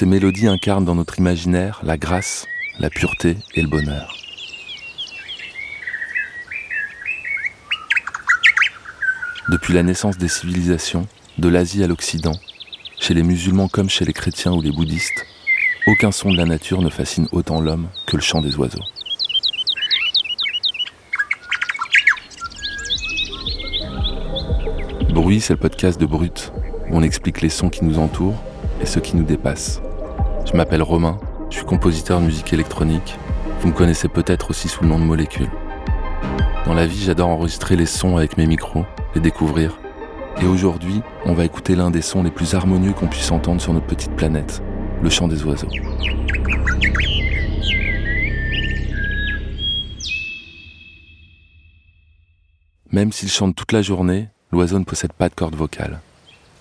Ces mélodies incarnent dans notre imaginaire la grâce, la pureté et le bonheur. Depuis la naissance des civilisations, de l'Asie à l'Occident, chez les musulmans comme chez les chrétiens ou les bouddhistes, aucun son de la nature ne fascine autant l'homme que le chant des oiseaux. Bruit, c'est le podcast de Brut, où on explique les sons qui nous entourent et ceux qui nous dépassent. Je m'appelle Romain, je suis compositeur de musique électronique. Vous me connaissez peut-être aussi sous le nom de Molécule. Dans la vie, j'adore enregistrer les sons avec mes micros, les découvrir. Et aujourd'hui, on va écouter l'un des sons les plus harmonieux qu'on puisse entendre sur notre petite planète, le chant des oiseaux. Même s'il chante toute la journée, l'oiseau ne possède pas de corde vocale.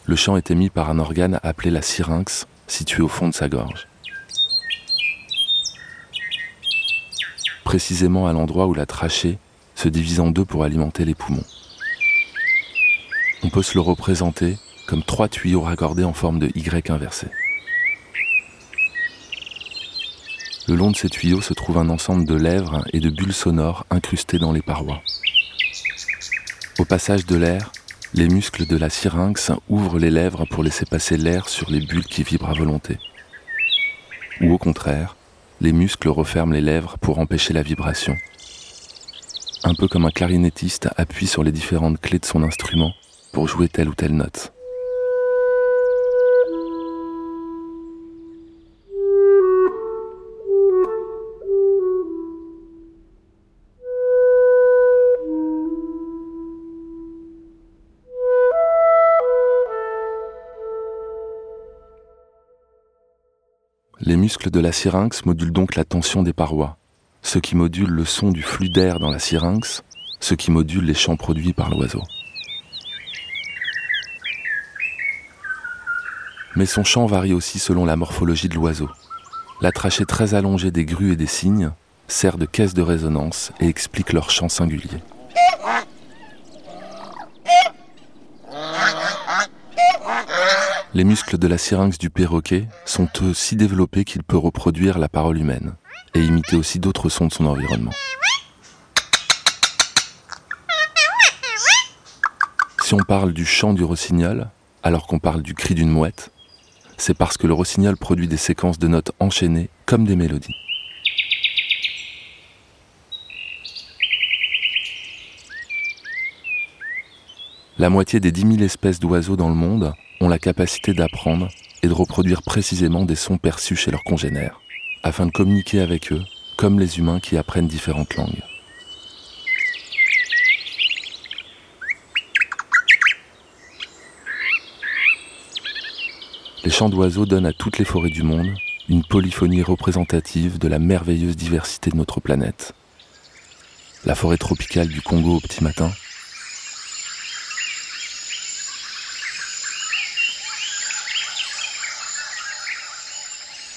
Le chant est émis par un organe appelé la syrinx, situé au fond de sa gorge. Précisément à l'endroit où la trachée se divise en deux pour alimenter les poumons. On peut se le représenter comme trois tuyaux raccordés en forme de Y inversé. Le long de ces tuyaux se trouve un ensemble de lèvres et de bulles sonores incrustées dans les parois. Au passage de l'air, les muscles de la syrinx ouvrent les lèvres pour laisser passer l'air sur les bulles qui vibrent à volonté. Ou au contraire, les muscles referment les lèvres pour empêcher la vibration. Un peu comme un clarinettiste appuie sur les différentes clés de son instrument pour jouer telle ou telle note. Les muscles de la syrinx modulent donc la tension des parois, ce qui module le son du flux d'air dans la syrinx, ce qui module les chants produits par l'oiseau. Mais son chant varie aussi selon la morphologie de l'oiseau. La trachée très allongée des grues et des cygnes sert de caisse de résonance et explique leur chant singulier. Les muscles de la syrinx du perroquet sont eux si développés qu'il peut reproduire la parole humaine et imiter aussi d'autres sons de son environnement. Si on parle du chant du rossignol, alors qu'on parle du cri d'une mouette, c'est parce que le rossignol produit des séquences de notes enchaînées comme des mélodies. La moitié des 10 000 espèces d'oiseaux dans le monde ont la capacité d'apprendre et de reproduire précisément des sons perçus chez leurs congénères, afin de communiquer avec eux comme les humains qui apprennent différentes langues. Les chants d'oiseaux donnent à toutes les forêts du monde une polyphonie représentative de la merveilleuse diversité de notre planète. La forêt tropicale du Congo au petit matin,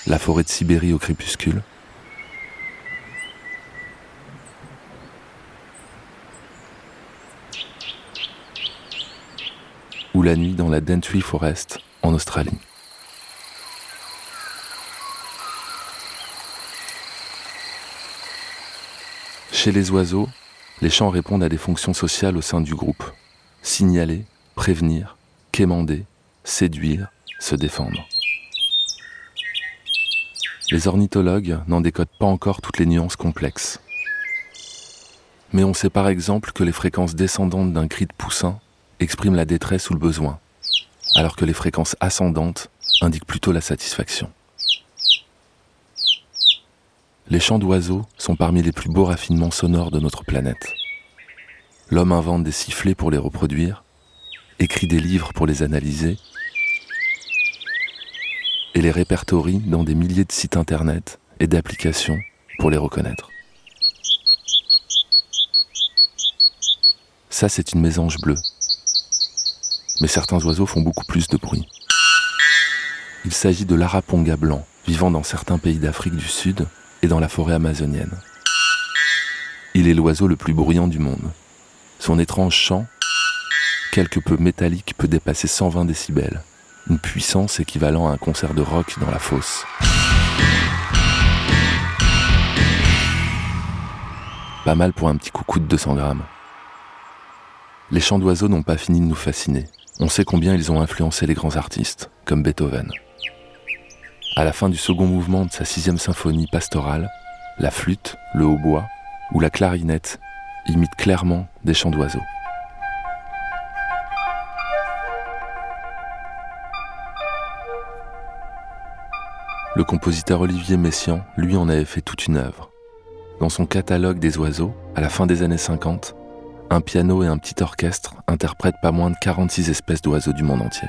la forêt de Sibérie au crépuscule, ou la nuit dans la Dentry Forest en Australie. Chez les oiseaux, les chants répondent à des fonctions sociales au sein du groupe. Signaler, prévenir, quémander, séduire, se défendre. Les ornithologues n'en décodent pas encore toutes les nuances complexes. Mais on sait par exemple que les fréquences descendantes d'un cri de poussin expriment la détresse ou le besoin, alors que les fréquences ascendantes indiquent plutôt la satisfaction. Les chants d'oiseaux sont parmi les plus beaux raffinements sonores de notre planète. L'homme invente des sifflets pour les reproduire, écrit des livres pour les analyser, et les répertorie dans des milliers de sites internet et d'applications pour les reconnaître. Ça, c'est une mésange bleue. Mais certains oiseaux font beaucoup plus de bruit. Il s'agit de l'araponga blanc, vivant dans certains pays d'Afrique du Sud et dans la forêt amazonienne. Il est l'oiseau le plus bruyant du monde. Son étrange chant, quelque peu métallique, peut dépasser 120 décibels une puissance équivalent à un concert de rock dans la fosse. Pas mal pour un petit coucou de 200 grammes. Les chants d'oiseaux n'ont pas fini de nous fasciner. On sait combien ils ont influencé les grands artistes, comme Beethoven. À la fin du second mouvement de sa sixième symphonie pastorale, la flûte, le hautbois ou la clarinette imitent clairement des chants d'oiseaux. Le compositeur Olivier Messiaen, lui, en avait fait toute une œuvre. Dans son catalogue des oiseaux, à la fin des années 50, un piano et un petit orchestre interprètent pas moins de 46 espèces d'oiseaux du monde entier.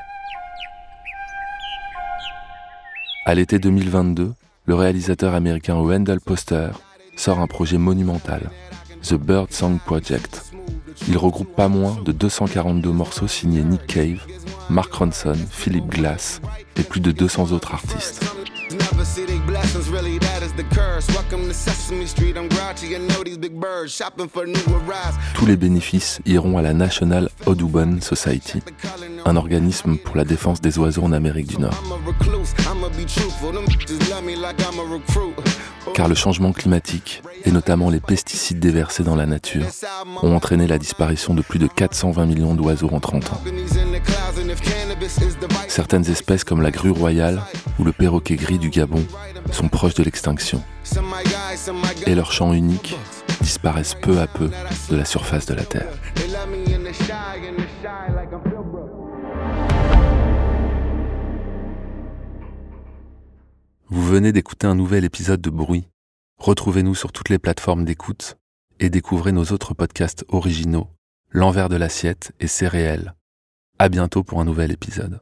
À l'été 2022, le réalisateur américain Wendell Poster sort un projet monumental, The Bird Song Project. Il regroupe pas moins de 242 morceaux signés Nick Cave, Mark Ronson, Philip Glass et plus de 200 autres artistes. Tous les bénéfices iront à la National Audubon Society, un organisme pour la défense des oiseaux en Amérique du Nord. Car le changement climatique, et notamment les pesticides déversés dans la nature, ont entraîné la disparition de plus de 420 millions d'oiseaux en 30 ans. Certaines espèces comme la grue royale ou le perroquet gris du Gabon sont proches de l'extinction. Et leurs chants uniques disparaissent peu à peu de la surface de la Terre. Vous venez d'écouter un nouvel épisode de Bruit. Retrouvez-nous sur toutes les plateformes d'écoute et découvrez nos autres podcasts originaux, L'envers de l'assiette et C'est réel. À bientôt pour un nouvel épisode.